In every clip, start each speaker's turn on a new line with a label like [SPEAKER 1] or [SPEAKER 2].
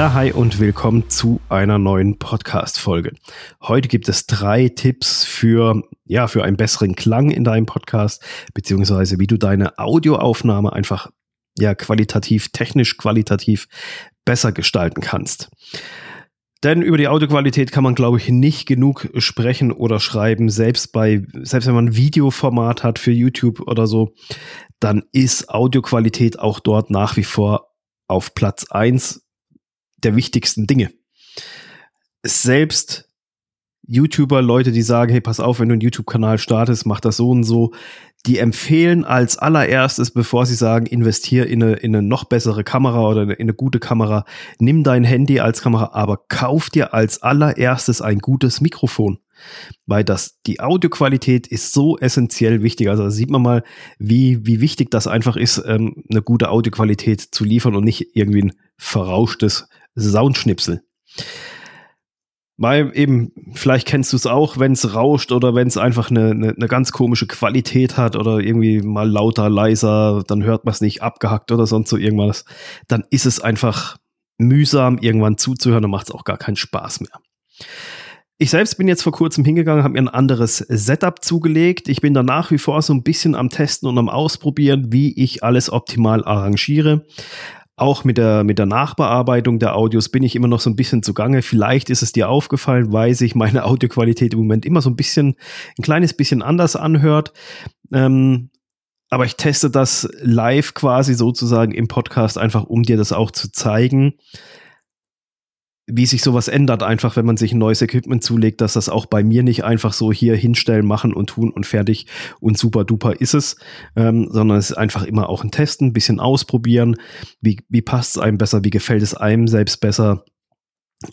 [SPEAKER 1] Ja, hi und willkommen zu einer neuen Podcast-Folge. Heute gibt es drei Tipps für, ja, für einen besseren Klang in deinem Podcast, beziehungsweise wie du deine Audioaufnahme einfach, ja, qualitativ, technisch qualitativ besser gestalten kannst. Denn über die Audioqualität kann man, glaube ich, nicht genug sprechen oder schreiben. Selbst bei, selbst wenn man ein Videoformat hat für YouTube oder so, dann ist Audioqualität auch dort nach wie vor auf Platz eins der wichtigsten Dinge. Selbst YouTuber, Leute, die sagen, hey, pass auf, wenn du einen YouTube-Kanal startest, mach das so und so, die empfehlen als allererstes, bevor sie sagen, investier in eine, in eine noch bessere Kamera oder in eine gute Kamera, nimm dein Handy als Kamera, aber kauf dir als allererstes ein gutes Mikrofon. Weil das, die Audioqualität ist so essentiell wichtig. Also da sieht man mal, wie, wie wichtig das einfach ist, ähm, eine gute Audioqualität zu liefern und nicht irgendwie ein verrauschtes Soundschnipsel. Weil eben, vielleicht kennst du es auch, wenn es rauscht oder wenn es einfach eine, eine, eine, ganz komische Qualität hat oder irgendwie mal lauter, leiser, dann hört man es nicht abgehackt oder sonst so irgendwas, dann ist es einfach mühsam, irgendwann zuzuhören und macht es auch gar keinen Spaß mehr. Ich selbst bin jetzt vor kurzem hingegangen, habe mir ein anderes Setup zugelegt. Ich bin da nach wie vor so ein bisschen am Testen und am Ausprobieren, wie ich alles optimal arrangiere. Auch mit der, mit der Nachbearbeitung der Audios bin ich immer noch so ein bisschen zugange. Vielleicht ist es dir aufgefallen, weil sich meine Audioqualität im Moment immer so ein bisschen, ein kleines bisschen anders anhört. Ähm, aber ich teste das live quasi sozusagen im Podcast einfach, um dir das auch zu zeigen wie sich sowas ändert, einfach wenn man sich ein neues Equipment zulegt, dass das auch bei mir nicht einfach so hier hinstellen, machen und tun und fertig und super duper ist es, ähm, sondern es ist einfach immer auch ein Testen, ein bisschen ausprobieren, wie, wie passt es einem besser, wie gefällt es einem selbst besser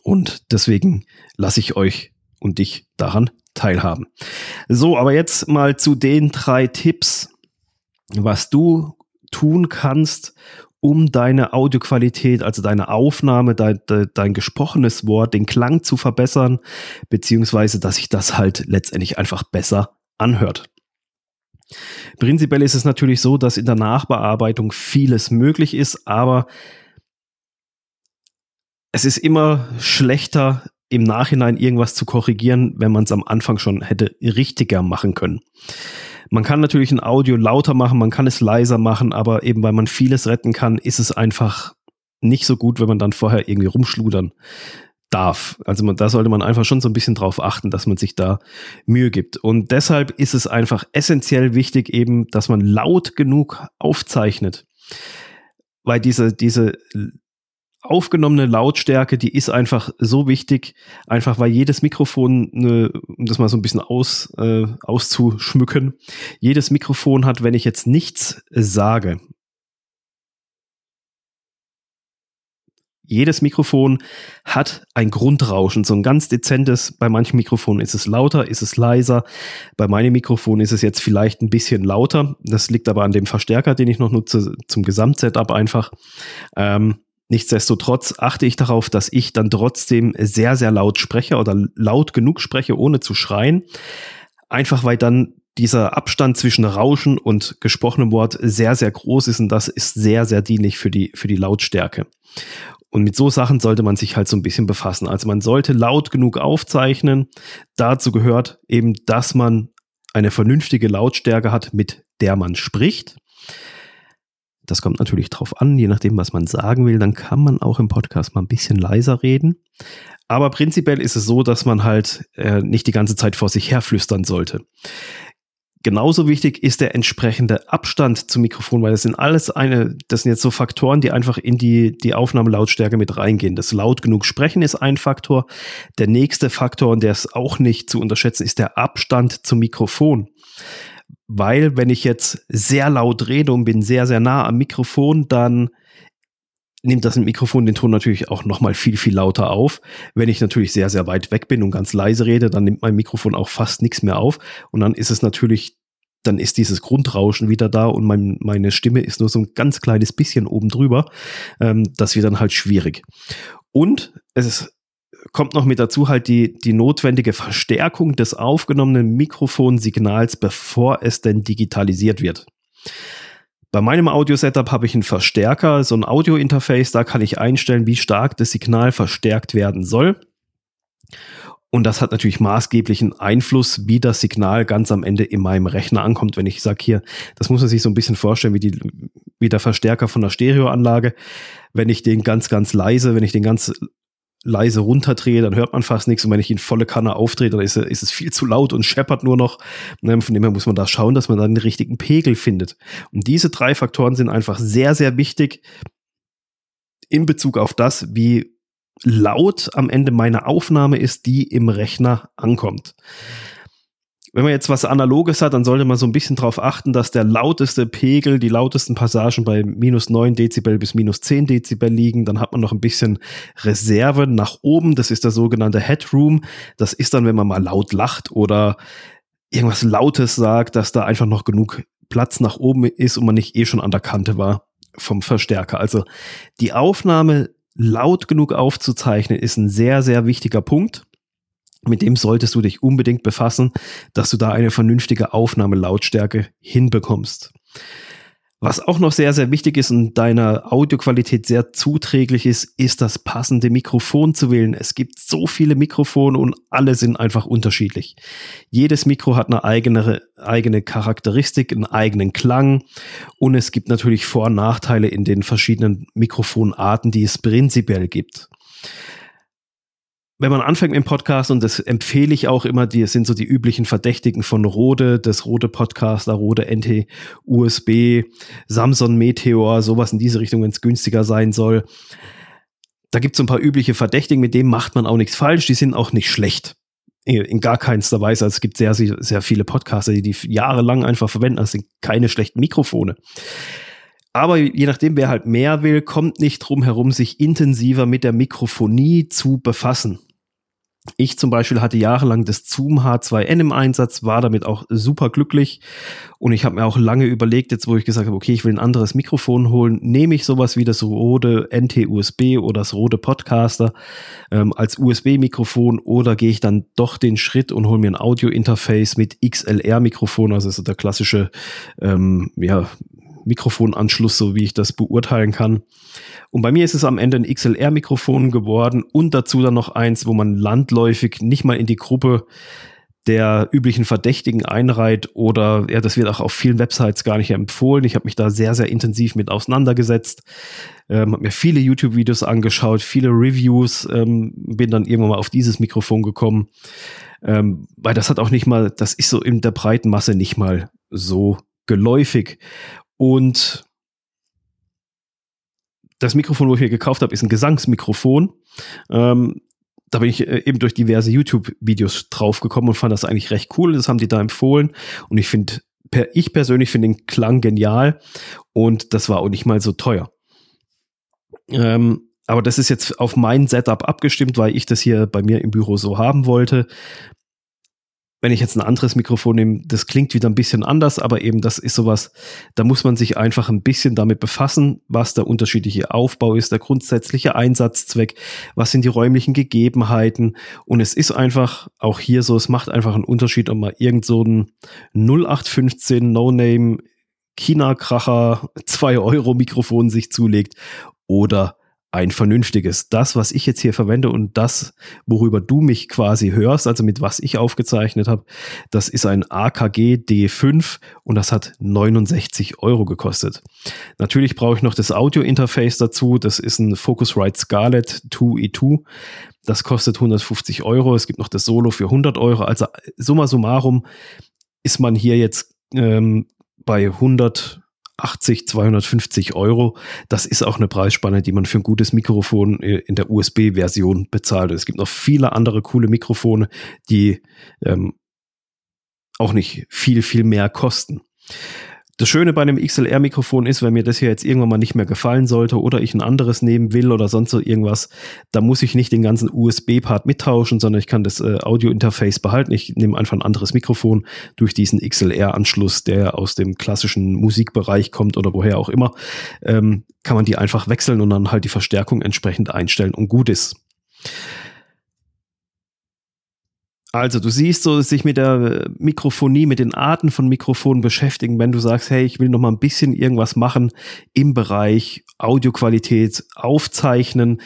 [SPEAKER 1] und deswegen lasse ich euch und dich daran teilhaben. So, aber jetzt mal zu den drei Tipps, was du tun kannst, um deine Audioqualität, also deine Aufnahme, dein, dein gesprochenes Wort, den Klang zu verbessern, beziehungsweise dass sich das halt letztendlich einfach besser anhört. Prinzipiell ist es natürlich so, dass in der Nachbearbeitung vieles möglich ist, aber es ist immer schlechter, im Nachhinein irgendwas zu korrigieren, wenn man es am Anfang schon hätte richtiger machen können. Man kann natürlich ein Audio lauter machen, man kann es leiser machen, aber eben weil man vieles retten kann, ist es einfach nicht so gut, wenn man dann vorher irgendwie rumschludern darf. Also man, da sollte man einfach schon so ein bisschen drauf achten, dass man sich da Mühe gibt. Und deshalb ist es einfach essentiell wichtig eben, dass man laut genug aufzeichnet. Weil diese, diese aufgenommene Lautstärke, die ist einfach so wichtig, einfach weil jedes Mikrofon, eine, um das mal so ein bisschen aus, äh, auszuschmücken, jedes Mikrofon hat, wenn ich jetzt nichts sage, jedes Mikrofon hat ein Grundrauschen, so ein ganz dezentes. Bei manchen Mikrofonen ist es lauter, ist es leiser. Bei meinem Mikrofon ist es jetzt vielleicht ein bisschen lauter. Das liegt aber an dem Verstärker, den ich noch nutze, zum Gesamtsetup einfach. Ähm, Nichtsdestotrotz achte ich darauf, dass ich dann trotzdem sehr, sehr laut spreche oder laut genug spreche, ohne zu schreien. Einfach weil dann dieser Abstand zwischen Rauschen und gesprochenem Wort sehr, sehr groß ist und das ist sehr, sehr dienlich für die, für die Lautstärke. Und mit so Sachen sollte man sich halt so ein bisschen befassen. Also man sollte laut genug aufzeichnen. Dazu gehört eben, dass man eine vernünftige Lautstärke hat, mit der man spricht. Das kommt natürlich drauf an, je nachdem, was man sagen will, dann kann man auch im Podcast mal ein bisschen leiser reden. Aber prinzipiell ist es so, dass man halt äh, nicht die ganze Zeit vor sich her flüstern sollte. Genauso wichtig ist der entsprechende Abstand zum Mikrofon, weil das sind alles eine, das sind jetzt so Faktoren, die einfach in die, die Aufnahmelautstärke mit reingehen. Das laut genug sprechen ist ein Faktor. Der nächste Faktor, und der ist auch nicht zu unterschätzen, ist der Abstand zum Mikrofon weil wenn ich jetzt sehr laut rede und bin sehr, sehr nah am Mikrofon, dann nimmt das Mikrofon den Ton natürlich auch nochmal viel, viel lauter auf. Wenn ich natürlich sehr, sehr weit weg bin und ganz leise rede, dann nimmt mein Mikrofon auch fast nichts mehr auf. Und dann ist es natürlich, dann ist dieses Grundrauschen wieder da und mein, meine Stimme ist nur so ein ganz kleines bisschen oben drüber. Ähm, das wird dann halt schwierig. Und es ist kommt noch mit dazu halt die, die notwendige Verstärkung des aufgenommenen Mikrofonsignals, bevor es denn digitalisiert wird. Bei meinem Audio-Setup habe ich einen Verstärker, so ein Audio-Interface, da kann ich einstellen, wie stark das Signal verstärkt werden soll. Und das hat natürlich maßgeblichen Einfluss, wie das Signal ganz am Ende in meinem Rechner ankommt. Wenn ich sage hier, das muss man sich so ein bisschen vorstellen, wie, die, wie der Verstärker von der Stereoanlage. Wenn ich den ganz, ganz leise, wenn ich den ganz leise runterdrehe, dann hört man fast nichts. Und wenn ich ihn volle Kanne aufdrehe, dann ist, ist es viel zu laut und scheppert nur noch. Ne, von dem her muss man da schauen, dass man dann den richtigen Pegel findet. Und diese drei Faktoren sind einfach sehr, sehr wichtig in Bezug auf das, wie laut am Ende meine Aufnahme ist, die im Rechner ankommt. Wenn man jetzt was Analoges hat, dann sollte man so ein bisschen darauf achten, dass der lauteste Pegel, die lautesten Passagen bei minus 9 Dezibel bis minus 10 Dezibel liegen. Dann hat man noch ein bisschen Reserve nach oben. Das ist der sogenannte Headroom. Das ist dann, wenn man mal laut lacht oder irgendwas Lautes sagt, dass da einfach noch genug Platz nach oben ist und man nicht eh schon an der Kante war vom Verstärker. Also die Aufnahme laut genug aufzuzeichnen ist ein sehr, sehr wichtiger Punkt. Mit dem solltest du dich unbedingt befassen, dass du da eine vernünftige Aufnahmelautstärke hinbekommst. Was auch noch sehr, sehr wichtig ist und deiner Audioqualität sehr zuträglich ist, ist das passende Mikrofon zu wählen. Es gibt so viele Mikrofone und alle sind einfach unterschiedlich. Jedes Mikro hat eine eigene, eigene Charakteristik, einen eigenen Klang und es gibt natürlich Vor- und Nachteile in den verschiedenen Mikrofonarten, die es prinzipiell gibt wenn man anfängt mit dem Podcast, und das empfehle ich auch immer, die sind so die üblichen Verdächtigen von Rode, das Rode Podcaster, Rode NT, USB, Samsung Meteor, sowas in diese Richtung, wenn es günstiger sein soll. Da gibt es so ein paar übliche Verdächtigen, mit denen macht man auch nichts falsch, die sind auch nicht schlecht. In gar keinster Weise. Also es gibt sehr, sehr viele Podcaster, die die jahrelang einfach verwenden. Das sind keine schlechten Mikrofone. Aber je nachdem, wer halt mehr will, kommt nicht drum herum, sich intensiver mit der Mikrofonie zu befassen. Ich zum Beispiel hatte jahrelang das Zoom H2N im Einsatz, war damit auch super glücklich und ich habe mir auch lange überlegt, jetzt wo ich gesagt habe, okay, ich will ein anderes Mikrofon holen, nehme ich sowas wie das Rode NT-USB oder das Rode Podcaster ähm, als USB-Mikrofon oder gehe ich dann doch den Schritt und hole mir ein Audio-Interface mit XLR-Mikrofon, also so der klassische ähm, ja, Mikrofonanschluss, so wie ich das beurteilen kann. Und bei mir ist es am Ende ein XLR-Mikrofon geworden und dazu dann noch eins, wo man landläufig nicht mal in die Gruppe der üblichen Verdächtigen einreiht oder ja, das wird auch auf vielen Websites gar nicht empfohlen. Ich habe mich da sehr, sehr intensiv mit auseinandergesetzt, ähm, habe mir viele YouTube-Videos angeschaut, viele Reviews, ähm, bin dann irgendwann mal auf dieses Mikrofon gekommen, ähm, weil das hat auch nicht mal, das ist so in der breiten Masse nicht mal so geläufig. Und das Mikrofon, wo ich mir gekauft habe, ist ein Gesangsmikrofon. Ähm, da bin ich äh, eben durch diverse YouTube-Videos draufgekommen und fand das eigentlich recht cool. Das haben die da empfohlen. Und ich finde, per, ich persönlich finde den Klang genial. Und das war auch nicht mal so teuer. Ähm, aber das ist jetzt auf mein Setup abgestimmt, weil ich das hier bei mir im Büro so haben wollte wenn ich jetzt ein anderes Mikrofon nehme, das klingt wieder ein bisschen anders, aber eben das ist sowas, da muss man sich einfach ein bisschen damit befassen, was der unterschiedliche Aufbau ist, der grundsätzliche Einsatzzweck, was sind die räumlichen Gegebenheiten. Und es ist einfach auch hier so, es macht einfach einen Unterschied, ob man irgend so ein 0815 No-Name China-Kracher 2 Euro Mikrofon sich zulegt oder ein vernünftiges. Das, was ich jetzt hier verwende und das, worüber du mich quasi hörst, also mit was ich aufgezeichnet habe, das ist ein AKG D5 und das hat 69 Euro gekostet. Natürlich brauche ich noch das Audio-Interface dazu. Das ist ein Focusrite Scarlett 2E2. Das kostet 150 Euro. Es gibt noch das Solo für 100 Euro. Also summa summarum ist man hier jetzt ähm, bei 100 80, 250 Euro. Das ist auch eine Preisspanne, die man für ein gutes Mikrofon äh, in der USB-Version bezahlt. Es gibt noch viele andere coole Mikrofone, die ähm, auch nicht viel, viel mehr kosten. Das Schöne bei einem XLR-Mikrofon ist, wenn mir das hier jetzt irgendwann mal nicht mehr gefallen sollte oder ich ein anderes nehmen will oder sonst so irgendwas, da muss ich nicht den ganzen USB-Part mittauschen, sondern ich kann das äh, Audio-Interface behalten. Ich nehme einfach ein anderes Mikrofon durch diesen XLR-Anschluss, der aus dem klassischen Musikbereich kommt oder woher auch immer, ähm, kann man die einfach wechseln und dann halt die Verstärkung entsprechend einstellen und gut ist. Also, du siehst so, sich mit der Mikrofonie, mit den Arten von Mikrofonen beschäftigen, wenn du sagst, hey, ich will noch mal ein bisschen irgendwas machen im Bereich Audioqualität, aufzeichnen,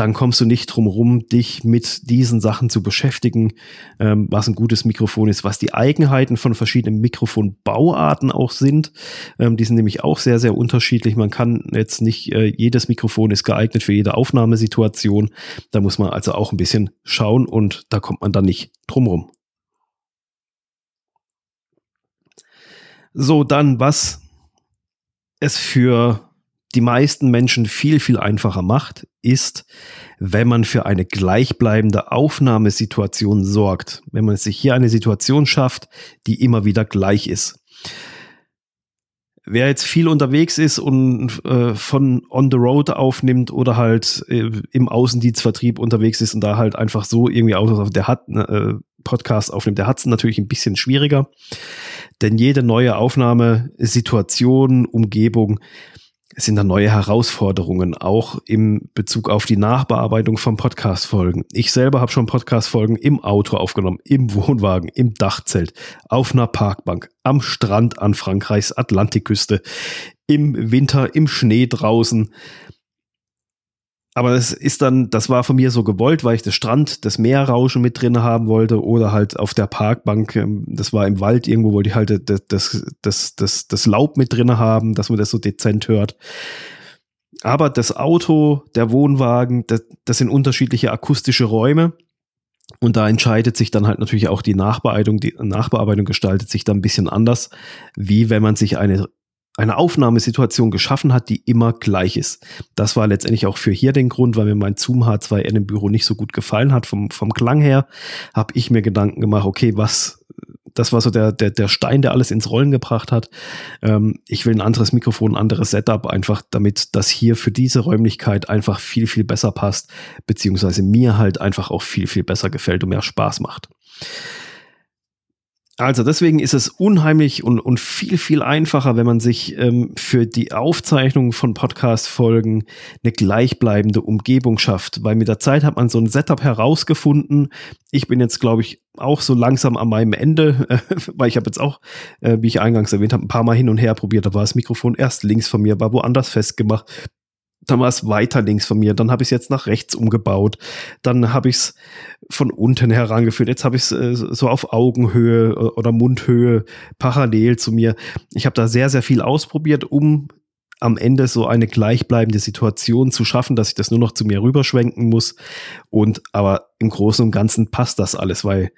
[SPEAKER 1] dann kommst du nicht drum rum, dich mit diesen Sachen zu beschäftigen, ähm, was ein gutes Mikrofon ist, was die Eigenheiten von verschiedenen Mikrofonbauarten auch sind. Ähm, die sind nämlich auch sehr, sehr unterschiedlich. Man kann jetzt nicht, äh, jedes Mikrofon ist geeignet für jede Aufnahmesituation. Da muss man also auch ein bisschen schauen und da kommt man dann nicht drum rum. So, dann was es für die meisten Menschen viel, viel einfacher macht, ist, wenn man für eine gleichbleibende Aufnahmesituation sorgt. Wenn man sich hier eine Situation schafft, die immer wieder gleich ist. Wer jetzt viel unterwegs ist und äh, von on the road aufnimmt oder halt äh, im Außendienstvertrieb unterwegs ist und da halt einfach so irgendwie Autos auf der hat, äh, Podcast aufnimmt, der hat es natürlich ein bisschen schwieriger. Denn jede neue Aufnahmesituation, Umgebung sind da neue Herausforderungen, auch im Bezug auf die Nachbearbeitung von Podcast-Folgen. Ich selber habe schon Podcast-Folgen im Auto aufgenommen, im Wohnwagen, im Dachzelt, auf einer Parkbank, am Strand an Frankreichs Atlantikküste, im Winter, im Schnee draußen aber es ist dann, das war von mir so gewollt, weil ich das Strand, das Meerrauschen mit drin haben wollte oder halt auf der Parkbank, ähm, das war im Wald irgendwo, wollte ich halt das, das, das, das, das Laub mit drin haben, dass man das so dezent hört. Aber das Auto, der Wohnwagen, das, das sind unterschiedliche akustische Räume. Und da entscheidet sich dann halt natürlich auch die Nachbearbeitung. Die Nachbearbeitung gestaltet sich dann ein bisschen anders, wie wenn man sich eine eine Aufnahmesituation geschaffen hat, die immer gleich ist. Das war letztendlich auch für hier den Grund, weil mir mein Zoom H2N im Büro nicht so gut gefallen hat vom, vom Klang her, habe ich mir Gedanken gemacht, okay, was, das war so der, der, der Stein, der alles ins Rollen gebracht hat. Ähm, ich will ein anderes Mikrofon, ein anderes Setup, einfach damit das hier für diese Räumlichkeit einfach viel, viel besser passt, beziehungsweise mir halt einfach auch viel, viel besser gefällt und mehr Spaß macht. Also deswegen ist es unheimlich und, und viel, viel einfacher, wenn man sich ähm, für die Aufzeichnung von Podcast-Folgen eine gleichbleibende Umgebung schafft. Weil mit der Zeit hat man so ein Setup herausgefunden. Ich bin jetzt, glaube ich, auch so langsam an meinem Ende, äh, weil ich habe jetzt auch, äh, wie ich eingangs erwähnt habe, ein paar Mal hin und her probiert. Da war das Mikrofon erst links von mir, war woanders festgemacht dann war es weiter links von mir, dann habe ich es jetzt nach rechts umgebaut, dann habe ich es von unten herangeführt, jetzt habe ich es äh, so auf Augenhöhe oder Mundhöhe parallel zu mir. Ich habe da sehr, sehr viel ausprobiert, um am Ende so eine gleichbleibende Situation zu schaffen, dass ich das nur noch zu mir rüberschwenken muss. Und aber im Großen und Ganzen passt das alles, weil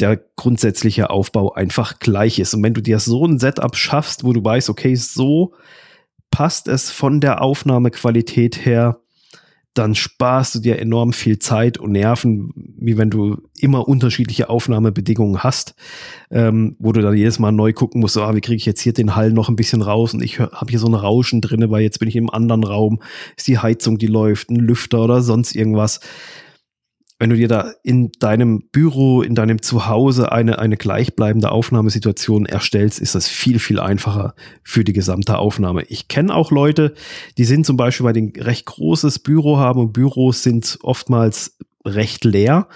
[SPEAKER 1] der grundsätzliche Aufbau einfach gleich ist. Und wenn du dir so ein Setup schaffst, wo du weißt, okay, so passt es von der Aufnahmequalität her, dann sparst du dir enorm viel Zeit und Nerven, wie wenn du immer unterschiedliche Aufnahmebedingungen hast, ähm, wo du dann jedes Mal neu gucken musst, ah, wie kriege ich jetzt hier den Hall noch ein bisschen raus und ich habe hier so ein Rauschen drinne, weil jetzt bin ich im anderen Raum, ist die Heizung, die läuft, ein Lüfter oder sonst irgendwas wenn du dir da in deinem Büro, in deinem Zuhause eine, eine gleichbleibende Aufnahmesituation erstellst, ist das viel, viel einfacher für die gesamte Aufnahme. Ich kenne auch Leute, die sind zum Beispiel, weil die ein recht großes Büro haben und Büros sind oftmals recht leer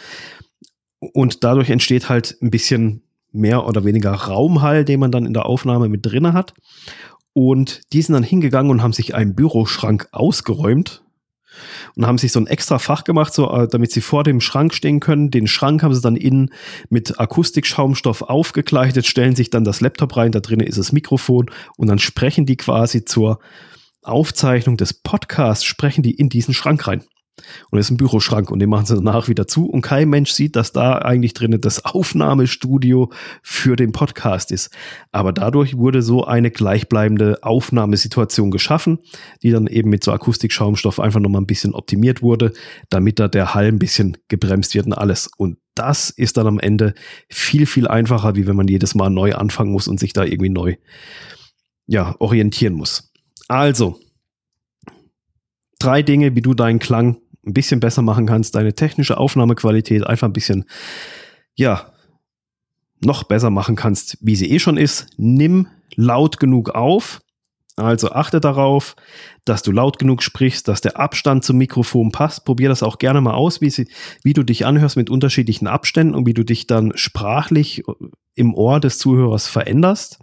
[SPEAKER 1] und dadurch entsteht halt ein bisschen mehr oder weniger Raumhall, den man dann in der Aufnahme mit drinne hat. Und die sind dann hingegangen und haben sich einen Büroschrank ausgeräumt, und haben sich so ein extra Fach gemacht, so, äh, damit sie vor dem Schrank stehen können. Den Schrank haben sie dann innen mit Akustikschaumstoff aufgekleidet, stellen sich dann das Laptop rein, da drinnen ist das Mikrofon und dann sprechen die quasi zur Aufzeichnung des Podcasts, sprechen die in diesen Schrank rein. Und das ist ein Büroschrank und den machen sie danach wieder zu und kein Mensch sieht, dass da eigentlich drinnen das Aufnahmestudio für den Podcast ist. Aber dadurch wurde so eine gleichbleibende Aufnahmesituation geschaffen, die dann eben mit so Akustikschaumstoff einfach nochmal ein bisschen optimiert wurde, damit da der Hall ein bisschen gebremst wird und alles. Und das ist dann am Ende viel, viel einfacher, wie wenn man jedes Mal neu anfangen muss und sich da irgendwie neu, ja, orientieren muss. Also, drei Dinge, wie du deinen Klang ein bisschen besser machen kannst, deine technische Aufnahmequalität einfach ein bisschen, ja, noch besser machen kannst, wie sie eh schon ist. Nimm laut genug auf. Also achte darauf, dass du laut genug sprichst, dass der Abstand zum Mikrofon passt. Probier das auch gerne mal aus, wie, sie, wie du dich anhörst mit unterschiedlichen Abständen und wie du dich dann sprachlich im Ohr des Zuhörers veränderst.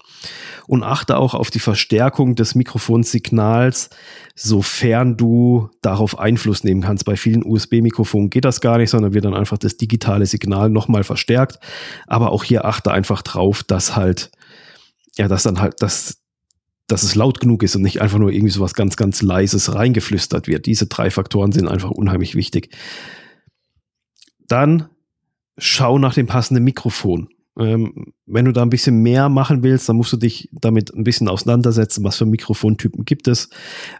[SPEAKER 1] Und achte auch auf die Verstärkung des Mikrofonsignals, sofern du darauf Einfluss nehmen kannst. Bei vielen USB-Mikrofonen geht das gar nicht, sondern wird dann einfach das digitale Signal nochmal verstärkt. Aber auch hier achte einfach drauf, dass halt, ja, dass dann halt, dass dass es laut genug ist und nicht einfach nur irgendwie so was ganz, ganz Leises reingeflüstert wird. Diese drei Faktoren sind einfach unheimlich wichtig. Dann schau nach dem passenden Mikrofon. Ähm, wenn du da ein bisschen mehr machen willst, dann musst du dich damit ein bisschen auseinandersetzen, was für Mikrofontypen gibt es,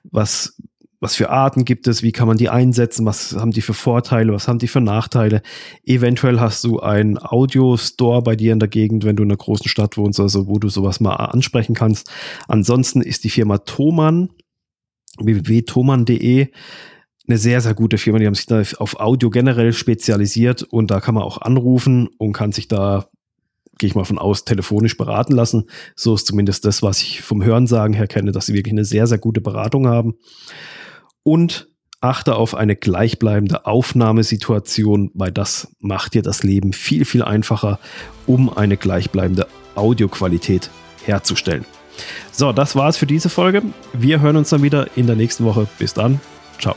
[SPEAKER 1] was was für Arten gibt es, wie kann man die einsetzen, was haben die für Vorteile, was haben die für Nachteile. Eventuell hast du einen Audio-Store bei dir in der Gegend, wenn du in einer großen Stadt wohnst, also wo du sowas mal ansprechen kannst. Ansonsten ist die Firma Thomann, www.thomann.de, eine sehr, sehr gute Firma. Die haben sich da auf Audio generell spezialisiert und da kann man auch anrufen und kann sich da gehe ich mal von aus, telefonisch beraten lassen. So ist zumindest das, was ich vom Hörensagen her kenne, dass sie wirklich eine sehr, sehr gute Beratung haben und achte auf eine gleichbleibende Aufnahmesituation, weil das macht dir das Leben viel, viel einfacher, um eine gleichbleibende Audioqualität herzustellen. So, das war's für diese Folge. Wir hören uns dann wieder in der nächsten Woche. Bis dann. Ciao.